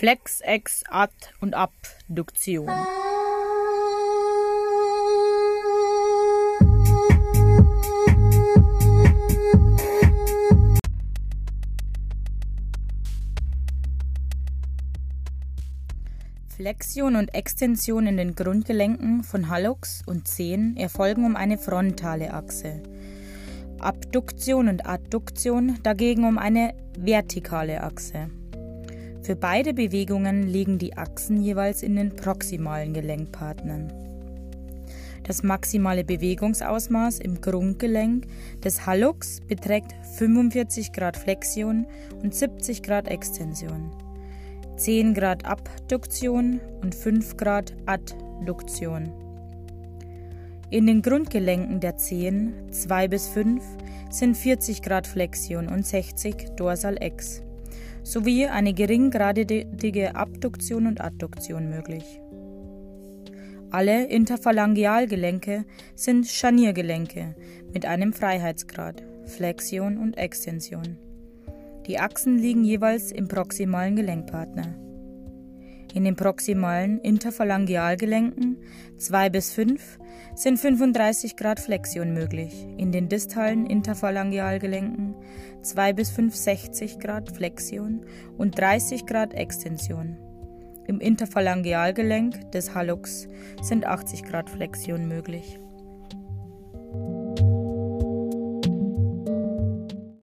Flex, Ex, Ad und Abduktion. Flexion und Extension in den Grundgelenken von Hallux und Zehen erfolgen um eine frontale Achse. Abduktion und Adduktion dagegen um eine vertikale Achse. Für beide Bewegungen liegen die Achsen jeweils in den proximalen Gelenkpartnern. Das maximale Bewegungsausmaß im Grundgelenk des Hallux beträgt 45 Grad Flexion und 70 Grad Extension. 10 Grad Abduktion und 5 Grad Adduktion. In den Grundgelenken der Zehen 2 bis 5 sind 40 Grad Flexion und 60 Dorsal Ex sowie eine geringgradige Abduktion und Adduktion möglich. Alle Interphalangealgelenke sind Scharniergelenke mit einem Freiheitsgrad, Flexion und Extension. Die Achsen liegen jeweils im proximalen Gelenkpartner. In den proximalen Interphalangealgelenken 2 bis 5 sind 35 Grad Flexion möglich, in den distalen Interphalangealgelenken 2 bis 5 60 Grad Flexion und 30 Grad Extension. Im Interphalangealgelenk des Hallux sind 80 Grad Flexion möglich.